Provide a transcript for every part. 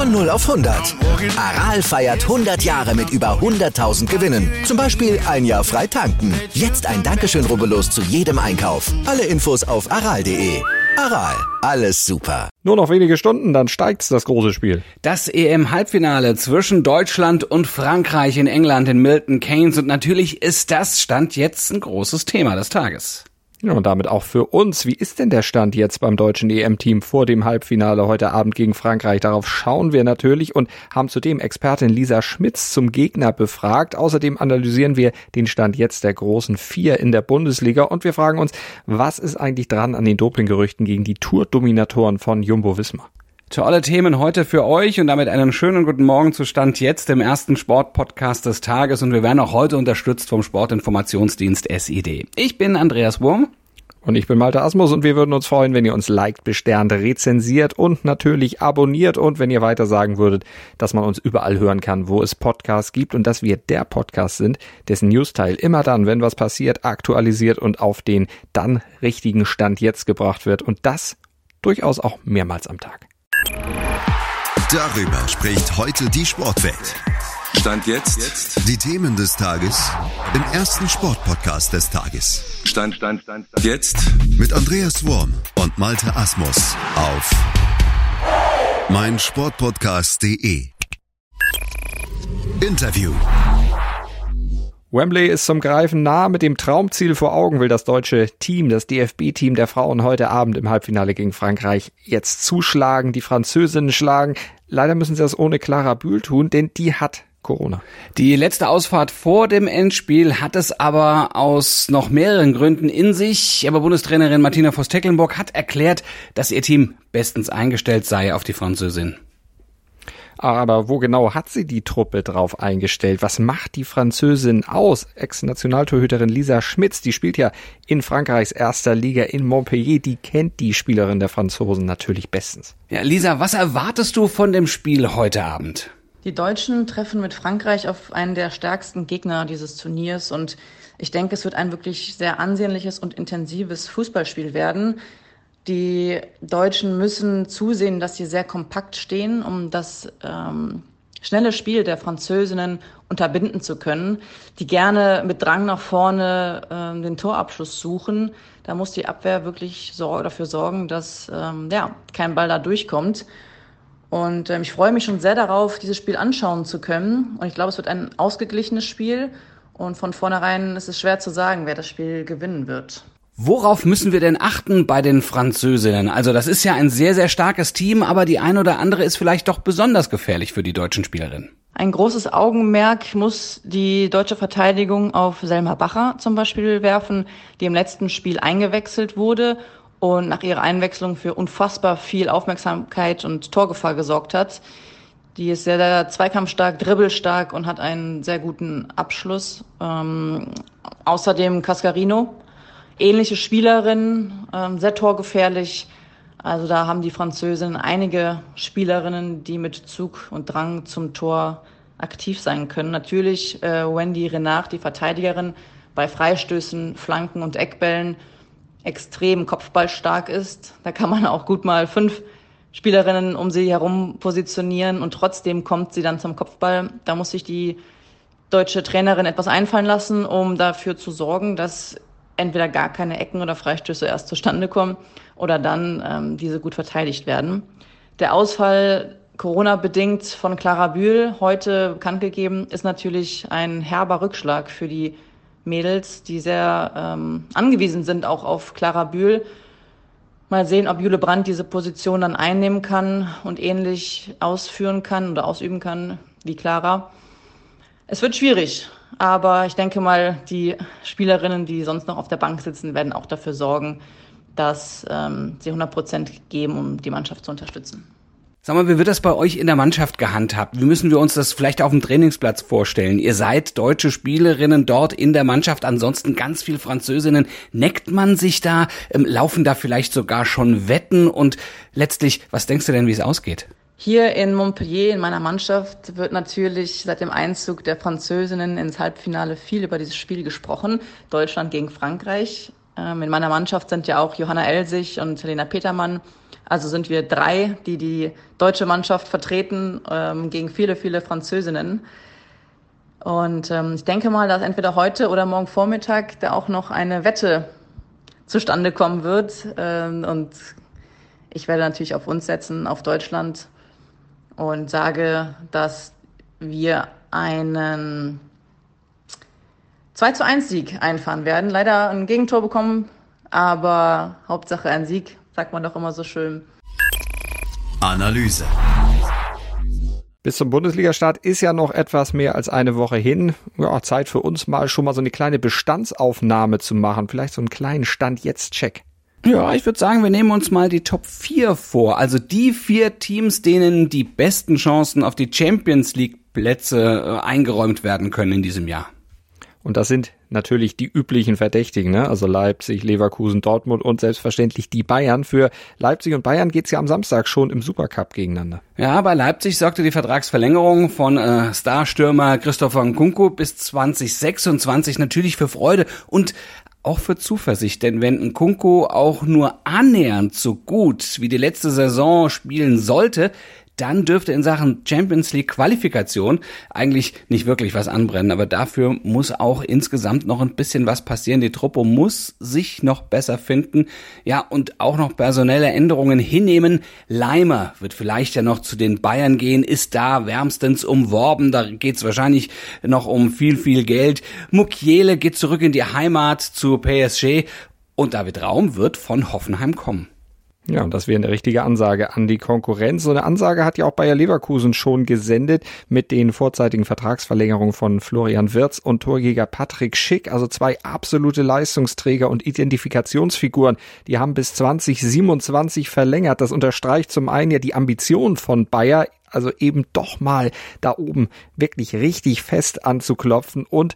Von 0 auf 100. Aral feiert 100 Jahre mit über 100.000 Gewinnen. Zum Beispiel ein Jahr frei tanken. Jetzt ein Dankeschön, rubbellos zu jedem Einkauf. Alle Infos auf aral.de. Aral, alles super. Nur noch wenige Stunden, dann steigt's das große Spiel. Das EM-Halbfinale zwischen Deutschland und Frankreich in England in Milton Keynes und natürlich ist das Stand jetzt ein großes Thema des Tages. Ja, und damit auch für uns. Wie ist denn der Stand jetzt beim deutschen EM-Team vor dem Halbfinale heute Abend gegen Frankreich? Darauf schauen wir natürlich und haben zudem Expertin Lisa Schmitz zum Gegner befragt. Außerdem analysieren wir den Stand jetzt der großen Vier in der Bundesliga und wir fragen uns, was ist eigentlich dran an den Dopinggerüchten gegen die Tour-Dominatoren von Jumbo Wismar? Tolle Themen heute für euch und damit einen schönen guten Morgen zu Stand jetzt, dem ersten Sportpodcast des Tages und wir werden auch heute unterstützt vom Sportinformationsdienst SID. Ich bin Andreas Wurm. Und ich bin Malte Asmus und wir würden uns freuen, wenn ihr uns liked, besternt, rezensiert und natürlich abonniert und wenn ihr weiter sagen würdet, dass man uns überall hören kann, wo es Podcasts gibt und dass wir der Podcast sind, dessen Newsteil immer dann, wenn was passiert, aktualisiert und auf den dann richtigen Stand jetzt gebracht wird und das durchaus auch mehrmals am Tag. Darüber spricht heute die Sportwelt. Stand jetzt. Die Themen des Tages im ersten Sportpodcast des Tages. Stand, Stand, Stand, Stand. Jetzt. Mit Andreas Worm und Malte Asmus auf meinsportpodcast.de. Interview. Wembley ist zum Greifen nah. Mit dem Traumziel vor Augen will das deutsche Team, das DFB-Team der Frauen heute Abend im Halbfinale gegen Frankreich jetzt zuschlagen, die Französinnen schlagen. Leider müssen sie das ohne Clara Bühl tun, denn die hat Corona. Die letzte Ausfahrt vor dem Endspiel hat es aber aus noch mehreren Gründen in sich. Aber Bundestrainerin Martina Voss-Tecklenburg hat erklärt, dass ihr Team bestens eingestellt sei auf die Französin. Aber wo genau hat sie die Truppe drauf eingestellt? Was macht die Französin aus? Ex-Nationaltorhüterin Lisa Schmitz, die spielt ja in Frankreichs erster Liga in Montpellier. Die kennt die Spielerin der Franzosen natürlich bestens. Ja, Lisa, was erwartest du von dem Spiel heute Abend? Die Deutschen treffen mit Frankreich auf einen der stärksten Gegner dieses Turniers und ich denke, es wird ein wirklich sehr ansehnliches und intensives Fußballspiel werden. Die Deutschen müssen zusehen, dass sie sehr kompakt stehen, um das ähm, schnelle Spiel der Französinnen unterbinden zu können, die gerne mit Drang nach vorne ähm, den Torabschluss suchen. Da muss die Abwehr wirklich sor dafür sorgen, dass ähm, ja, kein Ball da durchkommt. Und ähm, ich freue mich schon sehr darauf, dieses Spiel anschauen zu können. Und ich glaube, es wird ein ausgeglichenes Spiel. Und von vornherein ist es schwer zu sagen, wer das Spiel gewinnen wird. Worauf müssen wir denn achten bei den Französinnen? Also das ist ja ein sehr, sehr starkes Team, aber die eine oder andere ist vielleicht doch besonders gefährlich für die deutschen Spielerinnen. Ein großes Augenmerk muss die deutsche Verteidigung auf Selma Bacher zum Beispiel werfen, die im letzten Spiel eingewechselt wurde und nach ihrer Einwechslung für unfassbar viel Aufmerksamkeit und Torgefahr gesorgt hat. Die ist sehr, sehr zweikampfstark, dribbelstark und hat einen sehr guten Abschluss. Ähm, außerdem Cascarino, ähnliche Spielerin, ähm, sehr torgefährlich. Also da haben die Französinnen einige Spielerinnen, die mit Zug und Drang zum Tor aktiv sein können. Natürlich äh, Wendy Renard, die Verteidigerin, bei Freistößen, Flanken und Eckbällen extrem kopfballstark ist. Da kann man auch gut mal fünf Spielerinnen um sie herum positionieren und trotzdem kommt sie dann zum Kopfball. Da muss sich die deutsche Trainerin etwas einfallen lassen, um dafür zu sorgen, dass entweder gar keine Ecken oder Freistöße erst zustande kommen oder dann ähm, diese gut verteidigt werden. Der Ausfall Corona-bedingt von Clara Bühl heute bekannt gegeben, ist natürlich ein herber Rückschlag für die Mädels, die sehr ähm, angewiesen sind auch auf Clara Bühl. Mal sehen, ob Jule Brandt diese Position dann einnehmen kann und ähnlich ausführen kann oder ausüben kann wie Clara. Es wird schwierig. Aber ich denke mal, die Spielerinnen, die sonst noch auf der Bank sitzen, werden auch dafür sorgen, dass ähm, sie 100 Prozent geben, um die Mannschaft zu unterstützen. Sag mal, wie wird das bei euch in der Mannschaft gehandhabt? Wie müssen wir uns das vielleicht auf dem Trainingsplatz vorstellen? Ihr seid deutsche Spielerinnen dort in der Mannschaft, ansonsten ganz viel Französinnen. Neckt man sich da? Ähm, laufen da vielleicht sogar schon Wetten? Und letztlich, was denkst du denn, wie es ausgeht? Hier in Montpellier, in meiner Mannschaft, wird natürlich seit dem Einzug der Französinnen ins Halbfinale viel über dieses Spiel gesprochen. Deutschland gegen Frankreich. Ähm, in meiner Mannschaft sind ja auch Johanna Elsig und Helena Petermann also sind wir drei, die die deutsche Mannschaft vertreten ähm, gegen viele, viele Französinnen. Und ähm, ich denke mal, dass entweder heute oder morgen Vormittag da auch noch eine Wette zustande kommen wird. Und ich werde natürlich auf uns setzen, auf Deutschland und sage, dass wir einen 2 zu 1 Sieg einfahren werden. Leider ein Gegentor bekommen, aber Hauptsache ein Sieg sagt man doch immer so schön. Analyse. Bis zum Bundesligastart ist ja noch etwas mehr als eine Woche hin. Ja, Zeit für uns mal schon mal so eine kleine Bestandsaufnahme zu machen. Vielleicht so einen kleinen Stand-Jetzt-Check. Ja, ich würde sagen, wir nehmen uns mal die Top 4 vor. Also die vier Teams, denen die besten Chancen auf die Champions League Plätze äh, eingeräumt werden können in diesem Jahr. Und das sind natürlich die üblichen Verdächtigen, ne? also Leipzig, Leverkusen, Dortmund und selbstverständlich die Bayern. Für Leipzig und Bayern geht's ja am Samstag schon im Supercup gegeneinander. Ja, bei Leipzig sorgte die Vertragsverlängerung von äh, Starstürmer Christopher Nkunku bis 2026 natürlich für Freude und auch für Zuversicht, denn wenn Nkunku auch nur annähernd so gut wie die letzte Saison spielen sollte, dann dürfte in Sachen Champions League Qualifikation eigentlich nicht wirklich was anbrennen. Aber dafür muss auch insgesamt noch ein bisschen was passieren. Die Truppe muss sich noch besser finden. Ja, und auch noch personelle Änderungen hinnehmen. Leimer wird vielleicht ja noch zu den Bayern gehen, ist da wärmstens umworben. Da geht's wahrscheinlich noch um viel, viel Geld. Mukiele geht zurück in die Heimat zu PSG. Und David Raum wird von Hoffenheim kommen. Ja, und das wäre eine richtige Ansage an die Konkurrenz. So eine Ansage hat ja auch Bayer Leverkusen schon gesendet mit den vorzeitigen Vertragsverlängerungen von Florian Wirz und Torjäger Patrick Schick, also zwei absolute Leistungsträger und Identifikationsfiguren. Die haben bis 2027 verlängert. Das unterstreicht zum einen ja die Ambition von Bayer, also eben doch mal da oben wirklich richtig fest anzuklopfen und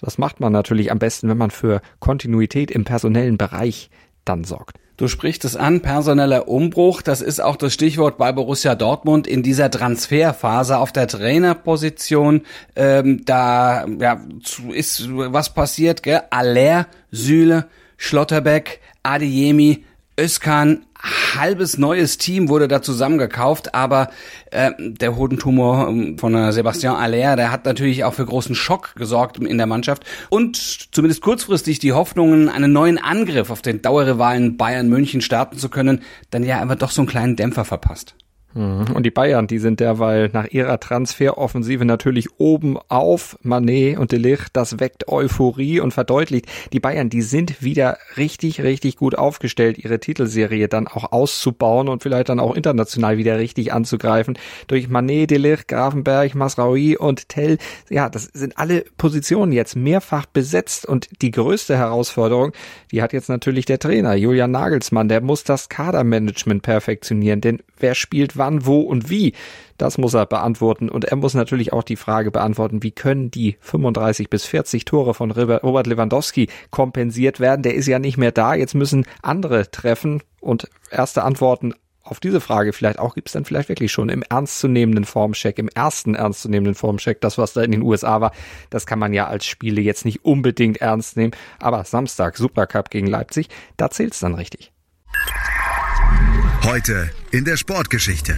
das macht man natürlich am besten, wenn man für Kontinuität im personellen Bereich dann sorgt. Du sprichst es an, personeller Umbruch, das ist auch das Stichwort bei Borussia Dortmund in dieser Transferphase auf der Trainerposition. Ähm, da ja, ist was passiert, gell? Aller, Süle, Schlotterbeck, Adeyemi, Özkan, halbes neues Team wurde da zusammengekauft, aber äh, der Hodentumor ähm, von äh, Sebastian Aller, der hat natürlich auch für großen Schock gesorgt in der Mannschaft und zumindest kurzfristig die Hoffnungen, einen neuen Angriff auf den Dauerrivalen Bayern München starten zu können, dann ja aber doch so einen kleinen Dämpfer verpasst. Mhm. Und die Bayern, die sind derweil nach ihrer Transferoffensive natürlich oben auf. Manet und Delicht, das weckt Euphorie und verdeutlicht, die Bayern, die sind wieder richtig, richtig gut aufgestellt, ihre Titelserie dann auch auszubauen und vielleicht dann auch international wieder richtig anzugreifen. Durch Manet, Delicht, Grafenberg, Masraoui und Tell, ja, das sind alle Positionen jetzt mehrfach besetzt und die größte Herausforderung, die hat jetzt natürlich der Trainer, Julian Nagelsmann, der muss das Kadermanagement perfektionieren, denn wer spielt wann, wo und wie? Das muss er beantworten. Und er muss natürlich auch die Frage beantworten, wie können die 35 bis 40 Tore von Robert Lewandowski kompensiert werden? Der ist ja nicht mehr da. Jetzt müssen andere treffen und erste Antworten auf diese Frage vielleicht auch gibt es dann vielleicht wirklich schon im ernstzunehmenden Formcheck, im ersten ernstzunehmenden Formcheck, das was da in den USA war, das kann man ja als Spiele jetzt nicht unbedingt ernst nehmen, aber Samstag Supercup gegen Leipzig, da zählt's dann richtig. Heute in der Sportgeschichte.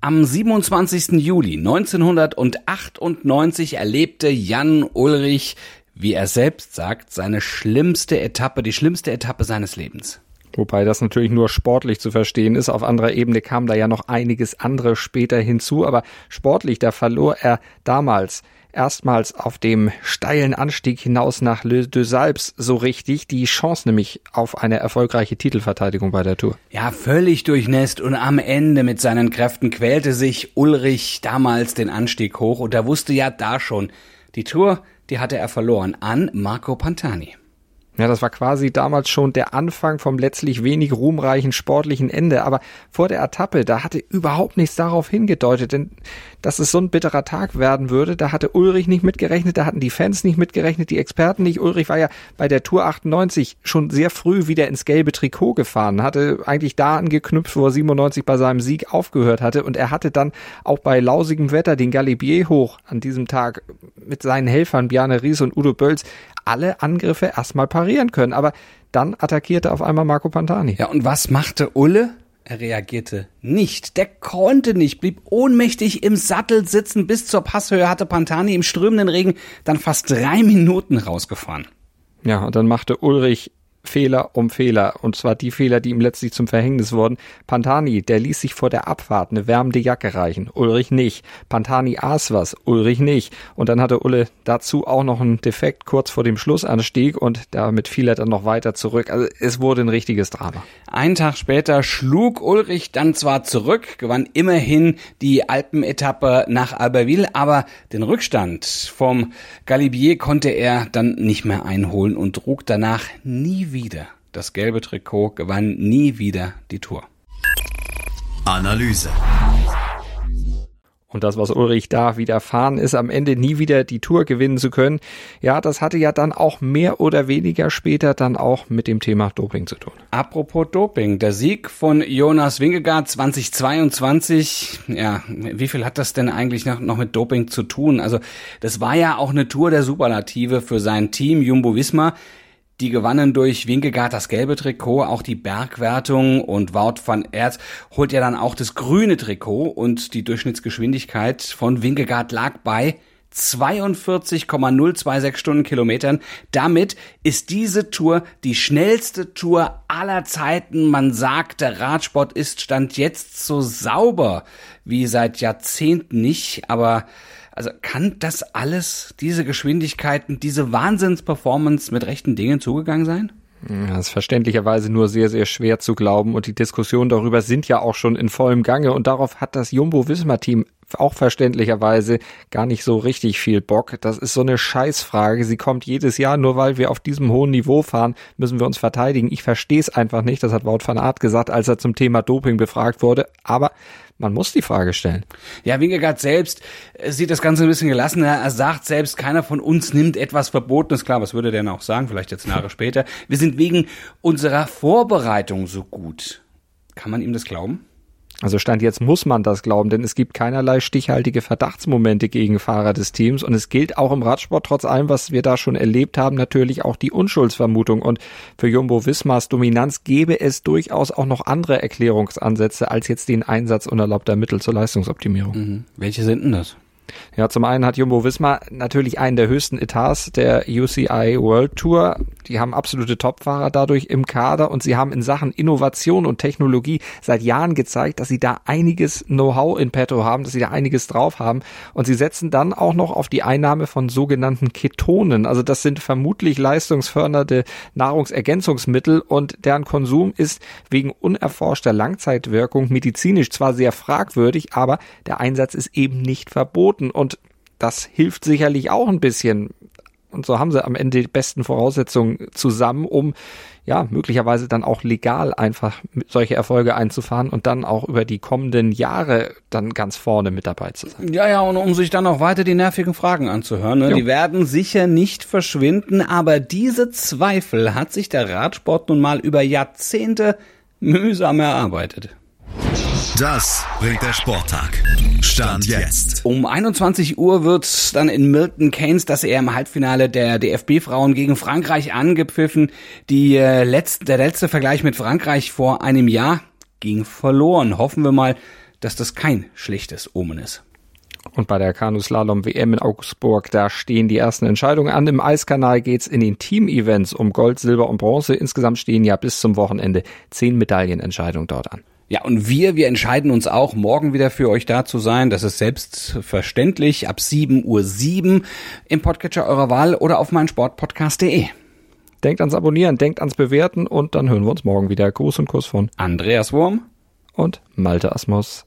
Am 27. Juli 1998 erlebte Jan Ulrich, wie er selbst sagt, seine schlimmste Etappe, die schlimmste Etappe seines Lebens. Wobei das natürlich nur sportlich zu verstehen ist. Auf anderer Ebene kam da ja noch einiges andere später hinzu. Aber sportlich, da verlor er damals erstmals auf dem steilen Anstieg hinaus nach Le Deux Alpes so richtig die Chance nämlich auf eine erfolgreiche Titelverteidigung bei der Tour. Ja, völlig durchnässt und am Ende mit seinen Kräften quälte sich Ulrich damals den Anstieg hoch und er wusste ja da schon, die Tour, die hatte er verloren an Marco Pantani. Ja, das war quasi damals schon der Anfang vom letztlich wenig ruhmreichen sportlichen Ende. Aber vor der Etappe, da hatte überhaupt nichts darauf hingedeutet, denn dass es so ein bitterer Tag werden würde, da hatte Ulrich nicht mitgerechnet, da hatten die Fans nicht mitgerechnet, die Experten nicht. Ulrich war ja bei der Tour 98 schon sehr früh wieder ins gelbe Trikot gefahren, hatte eigentlich da angeknüpft, wo er 97 bei seinem Sieg aufgehört hatte. Und er hatte dann auch bei lausigem Wetter den Galibier hoch an diesem Tag mit seinen Helfern Bjarne Ries und Udo Bölz alle Angriffe erstmal parieren können. Aber dann attackierte auf einmal Marco Pantani. Ja, und was machte Ulle? Er reagierte nicht. Der konnte nicht, blieb ohnmächtig im Sattel sitzen. Bis zur Passhöhe hatte Pantani im strömenden Regen dann fast drei Minuten rausgefahren. Ja, und dann machte Ulrich Fehler um Fehler. Und zwar die Fehler, die ihm letztlich zum Verhängnis wurden. Pantani, der ließ sich vor der Abfahrt eine wärmende Jacke reichen. Ulrich nicht. Pantani aß was. Ulrich nicht. Und dann hatte Ulle dazu auch noch einen Defekt kurz vor dem Schlussanstieg und damit fiel er dann noch weiter zurück. Also es wurde ein richtiges Drama. Einen Tag später schlug Ulrich dann zwar zurück, gewann immerhin die Alpenetappe nach Albertville, aber den Rückstand vom Galibier konnte er dann nicht mehr einholen und trug danach nie wieder das gelbe Trikot, gewann nie wieder die Tour. Analyse. Und das, was Ulrich da widerfahren ist, am Ende nie wieder die Tour gewinnen zu können, ja, das hatte ja dann auch mehr oder weniger später dann auch mit dem Thema Doping zu tun. Apropos Doping, der Sieg von Jonas Wingegaard 2022, ja, wie viel hat das denn eigentlich noch, noch mit Doping zu tun? Also, das war ja auch eine Tour der Superlative für sein Team Jumbo Visma. Die gewannen durch Winkegaard das gelbe Trikot, auch die Bergwertung und Wout van Aert holt ja dann auch das grüne Trikot und die Durchschnittsgeschwindigkeit von Winkegaard lag bei 42,026 Stundenkilometern. Damit ist diese Tour die schnellste Tour aller Zeiten. Man sagt, der Radsport ist Stand jetzt so sauber wie seit Jahrzehnten nicht, aber also kann das alles, diese Geschwindigkeiten, diese Wahnsinnsperformance mit rechten Dingen zugegangen sein? Das ist verständlicherweise nur sehr, sehr schwer zu glauben und die Diskussionen darüber sind ja auch schon in vollem Gange und darauf hat das Jumbo-Visma-Team auch verständlicherweise gar nicht so richtig viel Bock. Das ist so eine Scheißfrage. Sie kommt jedes Jahr, nur weil wir auf diesem hohen Niveau fahren, müssen wir uns verteidigen. Ich verstehe es einfach nicht. Das hat Wout van Aert gesagt, als er zum Thema Doping befragt wurde. Aber man muss die Frage stellen. Ja, Wingegaard selbst äh, sieht das Ganze ein bisschen gelassener. Er sagt selbst, keiner von uns nimmt etwas Verbotenes. Klar, was würde der denn auch sagen? Vielleicht jetzt Jahre später. Wir sind wegen unserer Vorbereitung so gut. Kann man ihm das glauben? Also Stand jetzt muss man das glauben, denn es gibt keinerlei stichhaltige Verdachtsmomente gegen Fahrer des Teams und es gilt auch im Radsport trotz allem, was wir da schon erlebt haben, natürlich auch die Unschuldsvermutung und für Jumbo Vismas Dominanz gäbe es durchaus auch noch andere Erklärungsansätze als jetzt den Einsatz unerlaubter Mittel zur Leistungsoptimierung. Mhm. Welche sind denn das? Ja, zum einen hat Jumbo Visma natürlich einen der höchsten Etats der UCI World Tour. Die haben absolute Topfahrer dadurch im Kader und sie haben in Sachen Innovation und Technologie seit Jahren gezeigt, dass sie da einiges Know-how in petto haben, dass sie da einiges drauf haben und sie setzen dann auch noch auf die Einnahme von sogenannten Ketonen. Also das sind vermutlich leistungsfördernde Nahrungsergänzungsmittel und deren Konsum ist wegen unerforschter Langzeitwirkung medizinisch zwar sehr fragwürdig, aber der Einsatz ist eben nicht verboten und das hilft sicherlich auch ein bisschen. Und so haben sie am Ende die besten Voraussetzungen zusammen, um ja möglicherweise dann auch legal einfach solche Erfolge einzufahren und dann auch über die kommenden Jahre dann ganz vorne mit dabei zu sein. Ja, ja, und um sich dann auch weiter die nervigen Fragen anzuhören. Ne? Die werden sicher nicht verschwinden, aber diese Zweifel hat sich der Radsport nun mal über Jahrzehnte mühsam erarbeitet. Das bringt der Sporttag. Stand jetzt. Um 21 Uhr wird dann in Milton Keynes das EM Halbfinale der DFB-Frauen gegen Frankreich angepfiffen. Die, äh, letzte, der letzte Vergleich mit Frankreich vor einem Jahr ging verloren. Hoffen wir mal, dass das kein schlechtes Omen ist. Und bei der Kanuslalom WM in Augsburg, da stehen die ersten Entscheidungen an. Im Eiskanal geht's in den Team-Events um Gold, Silber und Bronze. Insgesamt stehen ja bis zum Wochenende zehn Medaillenentscheidungen dort an. Ja, und wir, wir entscheiden uns auch, morgen wieder für euch da zu sein. Das ist selbstverständlich ab 7.07 Uhr 7 im Podcatcher eurer Wahl oder auf meinsportpodcast.de. Denkt ans Abonnieren, denkt ans Bewerten und dann hören wir uns morgen wieder. Gruß und Kuss von Andreas Wurm und Malte Asmus.